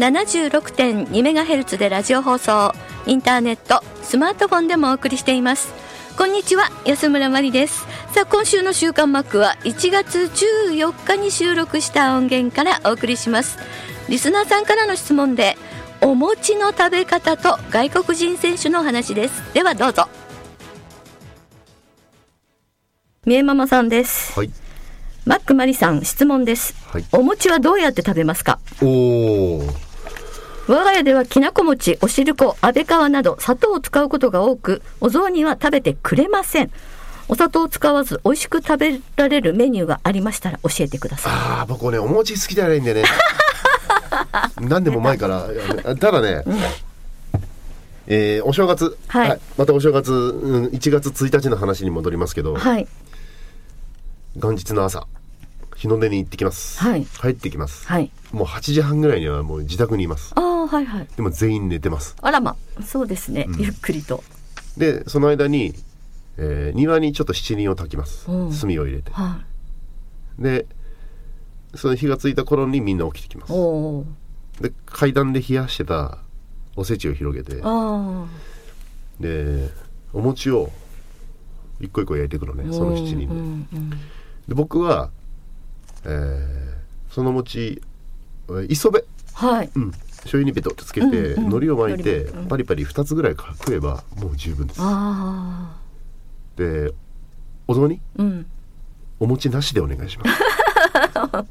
FM76.2MHz でラジオ放送インターネットスマートフォンでもお送りしています。こんにちは安村真理です。さあ今週の週刊マックは1月14日に収録した音源からお送りします。リスナーさんからの質問でお餅の食べ方と外国人選手の話です。ではどうぞ。みえママさんです。はい。マックマリさん質問です、はい。お餅はどうやって食べますか？おお我が家ではきなこ餅おしるこ安倍川など砂糖を使うことが多くお雑煮は食べてくれません。お砂糖を使わず美味しく食べられるメニューがありましたら教えてください。ああ僕ねお餅好きじゃないんでね。何でも前から。ただね、えーお正月、はい。またお正月、うん、1月1日の話に戻りますけど、はい。元日の朝日の出に行ってきます、はい。帰ってきます、はい。もう8時半ぐらいにはもう自宅にいます。ああはいはい。でも全員寝てます。あらまそうですね、ゆっくりと。でその間に、えー庭にちょっと七輪を焚きます。うん。炭を入れて。はでその火がついた頃にみんな起きてきます。で階段で冷やしてたおせちを広げて。あでお餅を一個一個焼いていくのねあその七輪で,、うんうん。で僕は、えーその餅えー磯辺。はい。うん醤油にベトってつけて、うんうん海苔を巻いて、パリパリ2つぐらい食えばもう十分です。あでお雑煮？あうん。お餅なしでお願いします。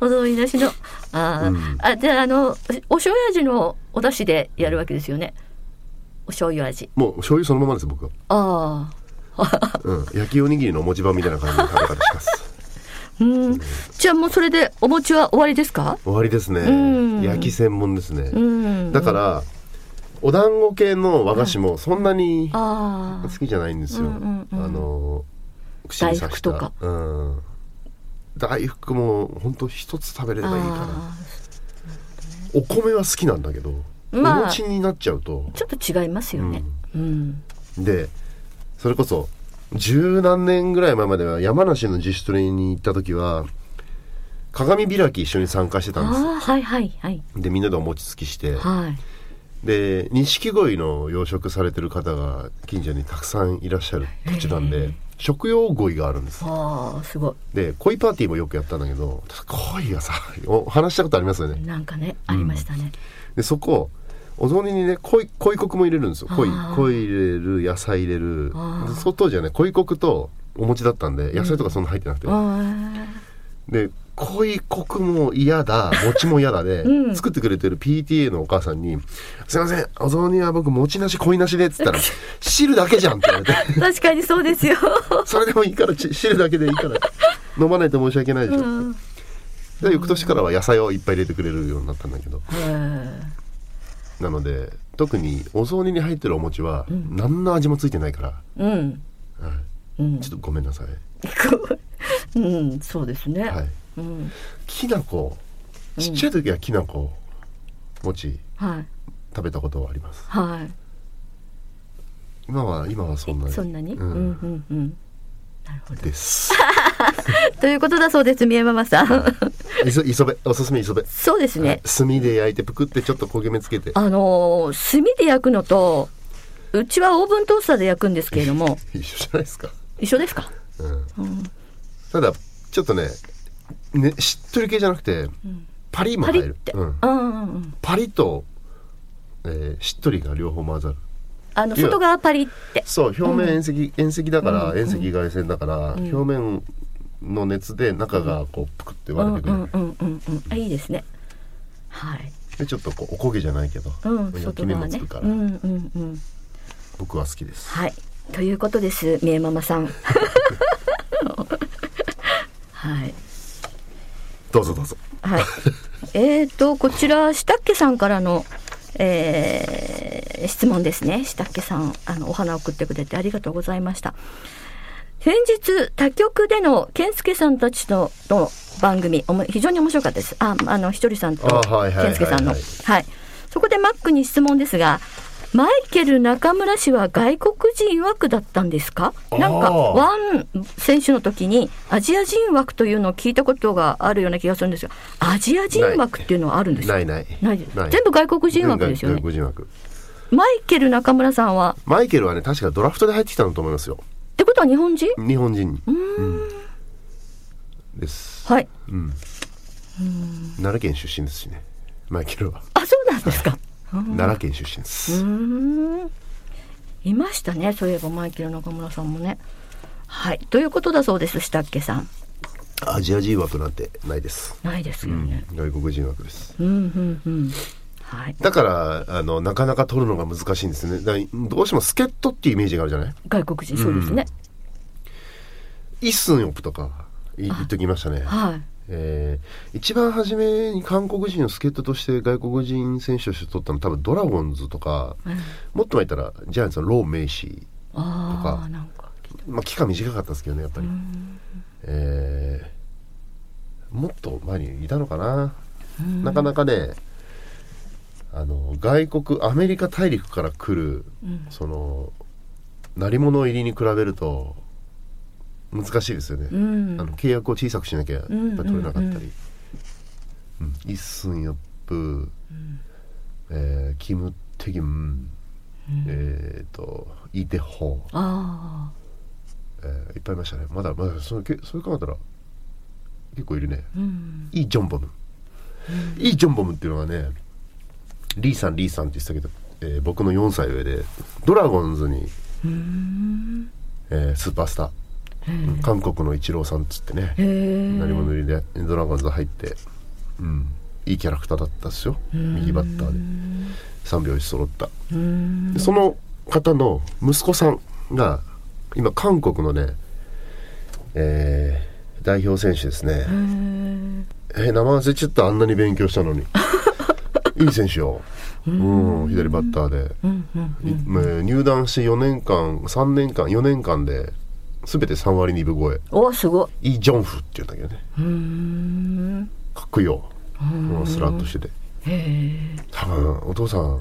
お雑煮なしの。あー、うん。あじゃああのお醤油味のお出汁でやるわけですよね。お醤油味。もう醤油そのままです僕は、ああうん、焼きおにぎりのお餅版みたいな感じの食べ方しますうん。じゃあもうそれでお餅は終わりですか？終わりですね、うん。焼き専門ですね、うん。だからお団子系の和菓子もそんなに好きじゃないんですよ、あの串に刺した。大福とか。うん、大福も本当一つ食べれればいいかなあお米は好きなんだけど、まあお餅になっちゃうと。ーちょっと違いますよね。うん、でそれこそ十何年ぐらい前までは山梨の自主トレに行った時は鏡開き一緒に参加してたんですはいはいはい。でみんなでお餅つきして。はい。で錦鯉の養殖されてる方が近所にたくさんいらっしゃる土地なんで食用鯉があるんですああすごで鯉パーティーもよくやったんだけど 鯉がさお話したことありますよね。いなんかねありましたね、でそこお雑煮にね鯉鯉コクも入れるんですよ。鯉あー。鯉入れる野菜入れる。あー。でそ当時はね鯉コクとお餅だったんで野菜とかそんな入ってなくて、あで鯉コクも嫌だ餅も嫌だで、うん。作ってくれてる PTA のお母さんに「すいませんお雑煮は僕餅なし鯉なしで」っつったら「汁だけじゃん」って言われて。ー確かにそうですよ、「それでもいいからち汁だけでいいから飲まないと申し訳ないでしょ」うん、で翌年からは野菜をいっぱい入れてくれるようになったんだけど。へなので特にお雑煮に入ってるお餅は何の味もついてないから、ーうん。はい。うん。ちょっとごめんなさい、うんそうですね、はい、うん。きな粉。ちっちゃい時はきな粉。餅。はい。食べたことはあります。はい。今は今はそんなに。そんなに、ううんん、うんうん。なるほど。です ということだそうです宮ママさん。磯磯辺おすすめ磯辺そうですね、炭で焼いてぷくってちょっと焦げ目つけて。あのー炭で焼くのとうちはオーブントースターで焼くんですけれども。一緒じゃないですか、一緒ですか？うん。ただちょっとねねしっとり系じゃなくて、パリも入る。パリって、うん。うんうんうん。パリとえーしっとりが両方混ざる。あの外側パリって。そう表面遠赤、遠赤だから、遠赤外線だから、表面の熱で中がこうぷくってうん割れてくる、うんうんうんうんあいいですね。はい。でちょっとこうおこげじゃないけど、うん焼き目もつくから、うんうんうん。僕は好きです。はい。ということですみえママさん。はい。どうぞどうぞ。はい。えーと、こちら、したっけさんからの、えー質問ですね。したっけさん、あの、お花を送ってくれてありがとうございました。先日、他局での健介さんたちとの番組、おも非常に面白かったです。あ、あの、ひとりさんと健介さんの。はい。そこでマックに質問ですが、マイケル中村氏は外国人枠だったんですか？なんか、ワン選手の時にアジア人枠というのを聞いたことがあるような気がするんですが、アジア人枠っていうのはあるんですか？ないない。ない。全部外国人枠ですよね。外。国人枠。マイケル中村さんは、マイケルはね確かドラフトで入ってきたんだと思いますよってことは日本人？日本人。うん。です。はい。うん。奈良県出身ですしね。マイケルは。あ、そうなんですか。奈良県出身です、いましたねそういえばマイケル中村さんもね。はい。ということだそうですしたっけさん。アジア人枠なんてないです、ないですうん。よね、外国人枠です。うん、うんうんはい。だからあのなかなか取るのが難しいんですね。だどうしても助っ人っていうイメージがあるじゃない？外国人そうですね、イッスンヨプとかい言っときましたね。はい。えー一番初めに韓国人を助っ人として外国人選手として取ったの多分ドラゴンズとか、うん。もっと前言ったらジャイアンツのロー・メイシあとかあなんか。ー、まあ、期間短かったですけどねやっぱり、えーもっと前にいたのかな、なかなかねあの外国アメリカ大陸から来る、その鳴り物入りに比べると難しいですよね、うん。あの契約を小さくしなきゃやっぱり取れなかったり、うん。うんイッスンヨップ、えーキム・テギン、えー、とイ・デホ、あえーいっぱいいましたね。まだまだそのけそういう考えたら結構いるね、あうん。イ・ジョンボム、イ・ジョンボムっていうのはねリーさんリーさんって言ってたけど、えー僕の4歳上でドラゴンズに、えースーパースター、うん韓国のイチローさんっつってね何者入りでドラゴンズ入って、うん、いいキャラクターだったですよ。右バッターで。3秒1揃った。でその方の息子さんが今韓国のね、えー代表選手ですね。えー名前忘れちゃった。あんなに勉強したのに いい選手よ、うん、左バッターで、入団して4年間3年間4年間で全て3割2分超え。おすごい。イ・ジョンフって言うんだけどね。かっこいいよ、うん。スラッとしてて。へえ。多分お父さん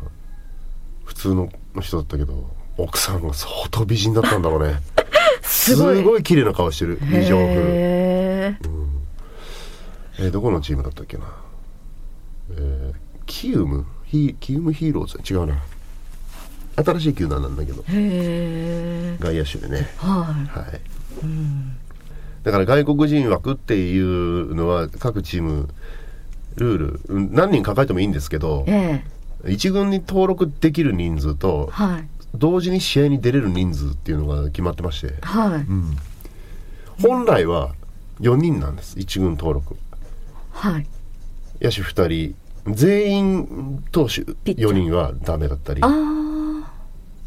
普通の人だったけど奥さんが相当美人だったんだろうね。すごい。すごい綺麗な顔してるイ・ジョンフ、へええーどこのチームだったっけな、えーキウムヒキウムヒーローズ違うな。新しい球団なんだけど。外野手でね。ははい、だから外国人枠っていうのは各チームルールうん何人抱えてもいいんですけどいええ。一軍に登録できる人数とはい。同時に試合に出れる人数っていうのが決まってまして。はい。本来は4人なんです。一軍登録。はい。野手2人全員投手ピッチャー4人はダメだったり。あ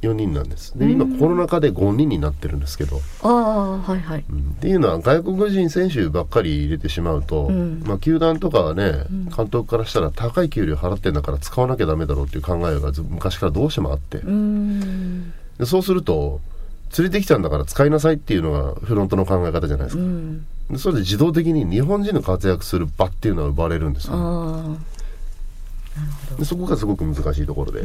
4人なんです。で今コロナ禍で5人になってるんですけど、あはいはい。うん。っていうのは外国人選手ばっかり入れてしまうと、ん。まあ、球団とかはね、監督からしたら高い給料払ってんだから使わなきゃダメだろうっていう考えがず昔からどうしてもあって、でそうすると連れてきたんだから使いなさいっていうのがフロントの考え方じゃないですか、うん。でそれで自動的に日本人の活躍する場っていうのは奪われるんですよね、でそこがすごく難しいところで、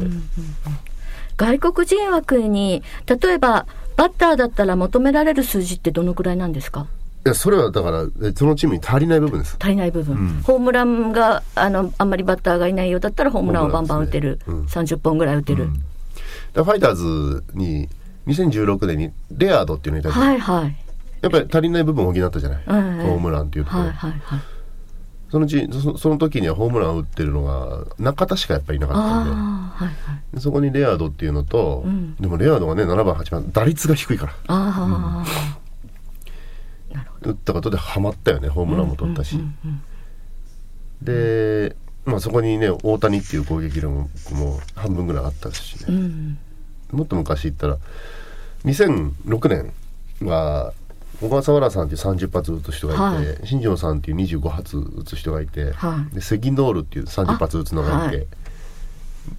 外国人枠に例えばバッターだったら求められる数字ってどのくらいなんですか？いやそれはだからえそのチームに足りない部分です。足りない部分、ホームランがあのあんまりバッターがいないようだったらホームランをバンバン打てる、ホームランですね30本ぐらい打てる、だからファイターズに2016年にレアードっていうのがいたはいはい。やっぱり足りない部分を補ったじゃない、うんうん。ホームランっていうところ、はいはいはいそのうちそその時にはホームランを打ってるのが中田しかやっぱりいなかったんで。はいはい。でそこにレアードっていうのと、うん。でもレアードがね7番8番打率が低いから。ああ、なるほ打ったことでハマったよねホームランも取ったし、うんうんで、まあ、そこにね大谷っていう攻撃力も半分ぐらいあったしね、うんうん。もっと昔言ったら2006年は小笠原さんっていう30発撃つ人がいて、は新庄さんっていう25発撃つ人がいて、はい。でセギノールっていう30発撃つのがいて、あ。はい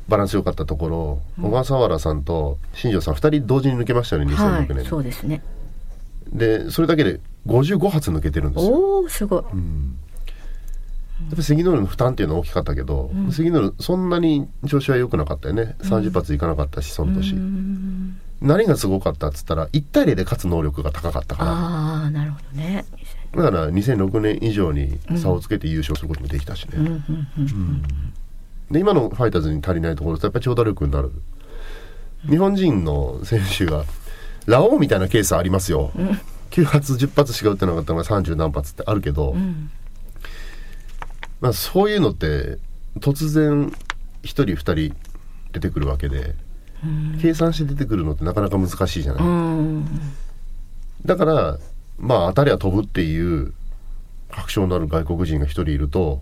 バランス良かったところ小笠原さんと新庄さん2人同時に抜けましたよねは2006年、いそうですね。でそれだけで55発抜けてるんですよ。おおすごい、やっぱ関ノールの負担っていうのは大きかったけど、関ノールそんなに調子は良くなかったよね。30発いかなかったしその年、うん何がすごかったっつったら1対0で勝つ能力が高かったからああなるほどね。だから2006年以上に差をつけて優勝することもできたしね、うんうんうんで今のファイターズに足りないところやっぱり長打力になる。日本人の選手がラオウみたいなケースありますよ、9発10発しか打ってなかったのが30何発ってあるけど、ん。まあ、そういうのって突然1人2人出てくるわけで、計算して出てくるのってなかなか難しいじゃない、うん。だからまあ当たりは飛ぶっていう確証のある外国人が1人いると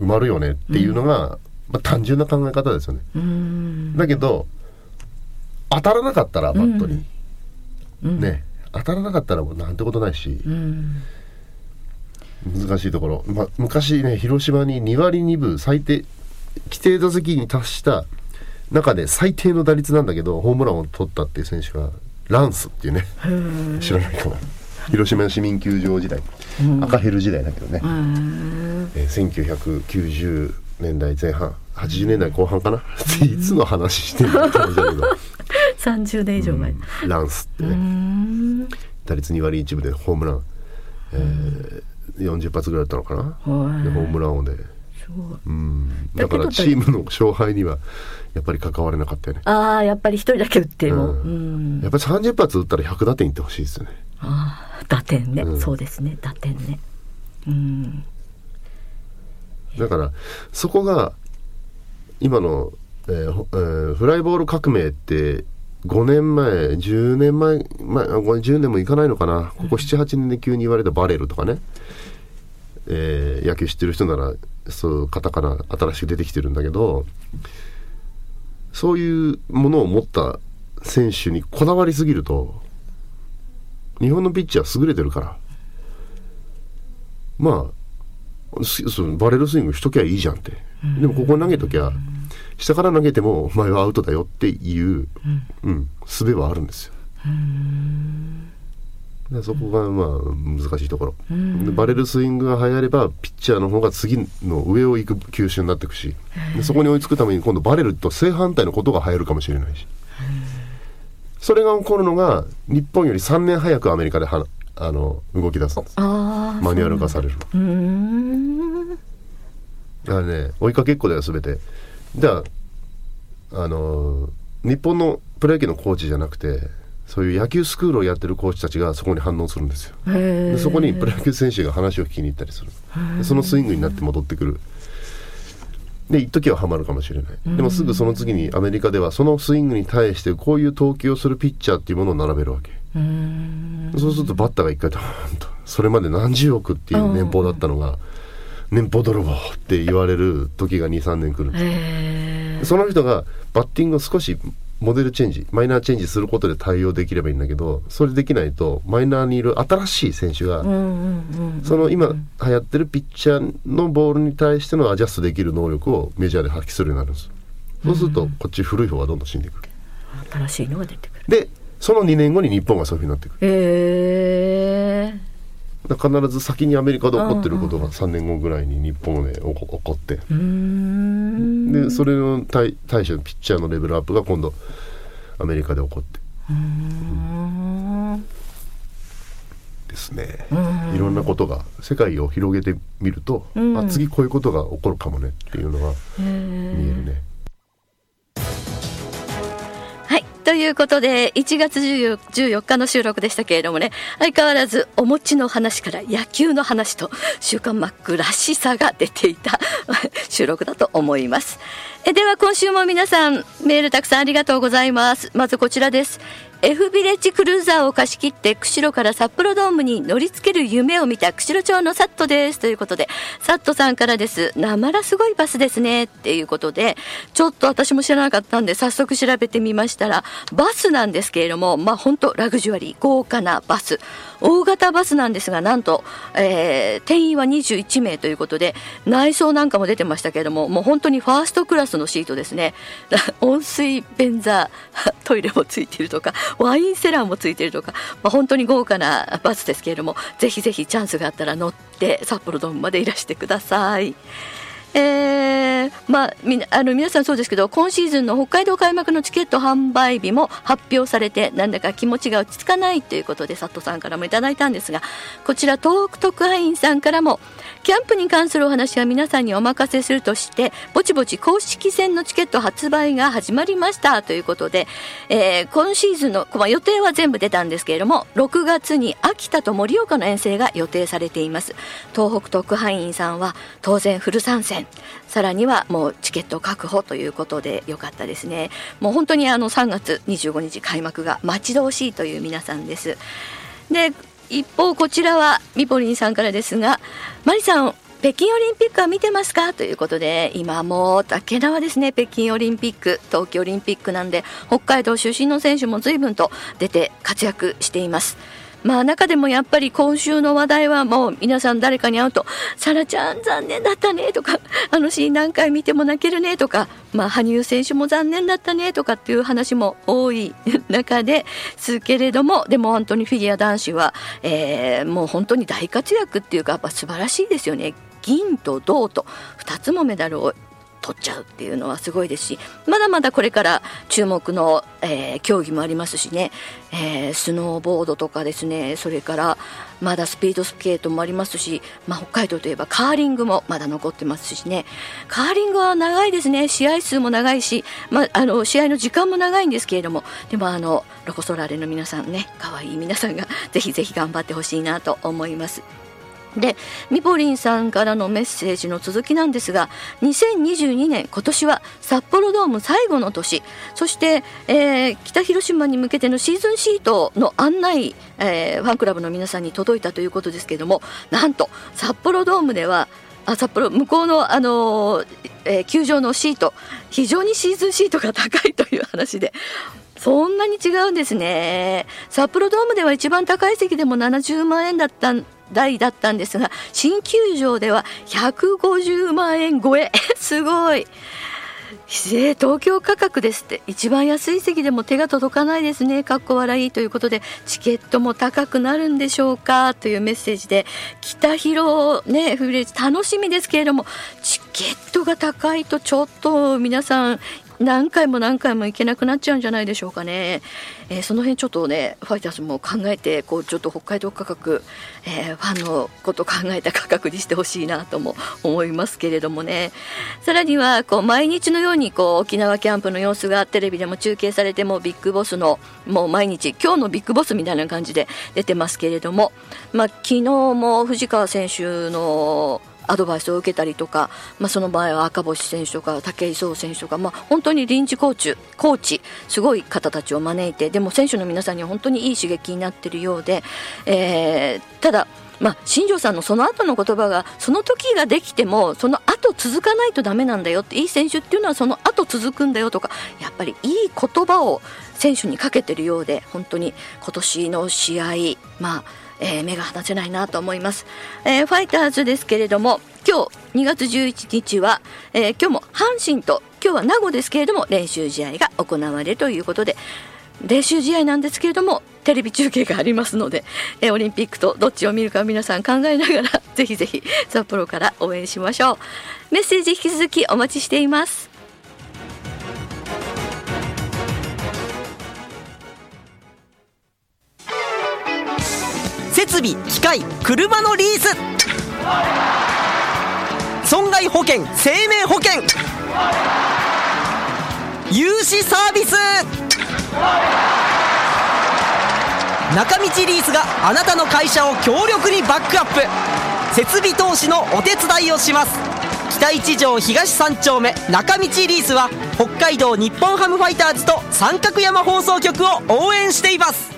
埋まるよねっていうのが、まあ、単純な考え方ですよね。うん。だけど当たらなかったらバットに、うん。ね。当たらなかったらもうなんてことないし、うん。難しいところ、まあ、昔ね広島に2割2分最低規定打席に達した中で最低の打率なんだけどホームランを取ったっていう選手がランスっていうね知らないかな。広島市民球場時代、赤ヘル時代だけどね、うんえー1990年代前半80年代後半かな、いつの話してるの感じだけど、30 年以上前。ランスってうね、ん。打率2割1分でホームラン、えー40発ぐらいだったのかな、はいでホームラン王で、すごいうん、だからチームの勝敗にはやっぱり関われなかったよね、ああやっぱり一人だけ打っても、ううん。んやっぱり30発打ったら100打点いってほしいですよね。ああ打点ね、うん。そうですね。打点ね。うん。だからそこが今の、えーほえーフライボール革命って5年前10年前前あこれ10年もいかないのかな。ここ78年で急に言われたバレルとかね、えー野球知ってる人ならそうカタカナ新しく出てきてるんだけどそういうものを持った選手にこだわりすぎると日本のピッチャー優れてるから。まあすそのバレルスイングしときゃいいじゃんって、でもここに投げときゃ下から投げてもお前はアウトだよっていう、うん。術はあるんですよ。でそこがまあ難しいところ、でバレルスイングが流行ればピッチャーの方が次の上を行く球種になっていくし。でそこに追いつくために今度バレルと正反対のことが流行るかもしれないし。それが起こるのが日本より3年早くアメリカではあの動き出すんです。マニュアル化されるだ。からね追いかけっこだよ全て。じゃああのー日本のプロ野球のコーチじゃなくてそういう野球スクールをやってるコーチたちがそこに反応するんですよ。でそこにプロ野球選手が話を聞きに行ったりする。でそのスイングになって戻ってくる。で一時はハマるかもしれない。でもすぐその次にアメリカではそのスイングに対してこういう投球をするピッチャーっていうものを並べるわけ。そうするとバッターが一回ドーンとそれまで何十億っていう年俸だったのが年俸泥棒って言われる時が23年来るその人がバッティングを少しモデルチェンジマイナーチェンジすることで対応できればいいんだけどそれできないとマイナーにいる新しい選手が、その今流行ってるピッチャーのボールに対してのアジャストできる能力をメジャーで発揮するようになるんです。そうするとこっち古い方がどんどん死んでいく。新しいのが出てくる。でその2年後に日本がそういうふうになっていく。へえ必ず先にアメリカで起こってることが3年後ぐらいに日本で起こ起こってでそれの対対処のピッチャーのレベルアップが今度アメリカで起こって。ですね。うん。いろんなことが世界を広げてみると、うん。あ次こういうことが起こるかもねっていうのがへ見えるえね。ということで、1月14日の収録でしたけれどもね、相変わらずお餅の話から野球の話と、週刊マックらしさが出ていた 収録だと思います。えでは今週も皆さん、メールたくさんありがとうございます。まずこちらです。F ビレッジクルーザーを貸し切って釧路から札幌ドームに乗り付ける夢を見た釧路町のサットです。ということでサットさんからです。なまらすごいバスですね。っていうことでちょっと私も知らなかったんで早速調べてみましたらバスなんですけれどもまあ本当ラグジュアリー豪華なバス。大型バスなんですがなんと、えー、定員は21名ということで内装なんかも出てましたけれどももう本当にファーストクラスのシートですね。温水便座トイレもついているとかワインセラーもついているとか、まあ、本当に豪華なバスですけれどもぜひぜひチャンスがあったら乗って札幌ドームまでいらしてください。えー、まあ、みあの皆さんそうですけど今シーズンの北海道開幕のチケット販売日も発表されてなんだか気持ちが落ち着かないということで佐藤さんからもいただいたんですがこちら東北特派員さんからもキャンプに関するお話は皆さんにお任せするとしてぼちぼち公式戦のチケット発売が始まりました。ということで、えー、今シーズンの、まあ、予定は全部出たんですけれども6月に秋田と盛岡の遠征が予定されています。東北特派員さんは当然フル参戦。さらにはもうチケット確保ということでよかったですね。もう本当にあの3月25日開幕が待ち遠しいという皆さんです。で一方こちらはミポリンさんからですがマリさん北京オリンピックは見てますか？ということで今もう竹縄ですね。北京オリンピック冬季オリンピックなんで北海道出身の選手も随分と出て活躍しています。まあ中でもやっぱり今週の話題はもう皆さん誰かに会うと、サラちゃん残念だったねとか、あのシーン何回見ても泣けるねとか、まあ羽生選手も残念だったねとかっていう話も多い中ですけれども、でも本当にフィギュア男子は、えー、もう本当に大活躍っていうかやっぱ素晴らしいですよね。銀と銅と2つもメダルを取っちゃうっていうのはすごいですしまだまだこれから注目の、えー、競技もありますしね、えー、スノーボードとかですねそれからまだスピードスケートもありますし、まあ、北海道といえばカーリングもまだ残ってますしねカーリングは長いですね試合数も長いし、まあ、あの試合の時間も長いんですけれどもでもあのロコ・ソラーレの皆さんね可愛い皆さんがぜひぜひ頑張ってほしいなと思います。でみぽりんさんからのメッセージの続きなんですが2022年今年は札幌ドーム最後の年。そして、えー、北広島に向けてのシーズンシートの案内、えー、ファンクラブの皆さんに届いたということですけれどもなんと札幌ドームではあ札幌向こうの、あのー、え、球場のシート非常にシーズンシートが高いという話でそんなに違うんですね。札幌ドームでは一番高い席でも70万円だった台だったんですが新球場では150万円超え。すごい。東京価格ですって。一番安い席でも手が届かないですね。かっこ笑いということでチケットも高くなるんでしょうかというメッセージで北広ねフレーズ楽しみですけれどもチケットが高いとちょっと皆さん何回も何回も行けなくなっちゃうんじゃないでしょうかね、えー、その辺ちょっとねファイターズも考えてこうちょっと北海道価格、えー、ファンのこと考えた価格にしてほしいなとも思いますけれどもね。さらにはこう毎日のようにこう沖縄キャンプの様子がテレビでも中継されてもビッグボスのもう毎日今日のビッグボスみたいな感じで出てますけれども、まあ、昨日も藤川選手のアドバイスを受けたりとか、まあ、その場合は赤星選手とか武井壮選手とか、まあ、本当に臨時コーチコーチすごい方たちを招いてでも選手の皆さんには本当にいい刺激になっているようで、えー、ただまあ、新庄さんのその後の言葉がその時ができてもその後続かないとダメなんだよっていい選手っていうのはその後続くんだよとかやっぱりいい言葉を選手にかけてるようで本当に今年の試合まあえー、目が離せないなと思います、えー、ファイターズですけれども今日2月11日は、えー、今日も阪神と今日は名護ですけれども練習試合が行われるということで練習試合なんですけれどもテレビ中継がありますので、えオリンピックとどっちを見るか皆さん考えながらぜひぜひ札幌から応援しましょう。メッセージ引き続きお待ちしています。備機械車のリース。損害保険生命保険。融資サービス。中道リースがあなたの会社を強力にバックアップ。設備投資のお手伝いをします。北一条東三丁目中道リースは北海道日本ハムファイターズと三角山放送局を応援しています。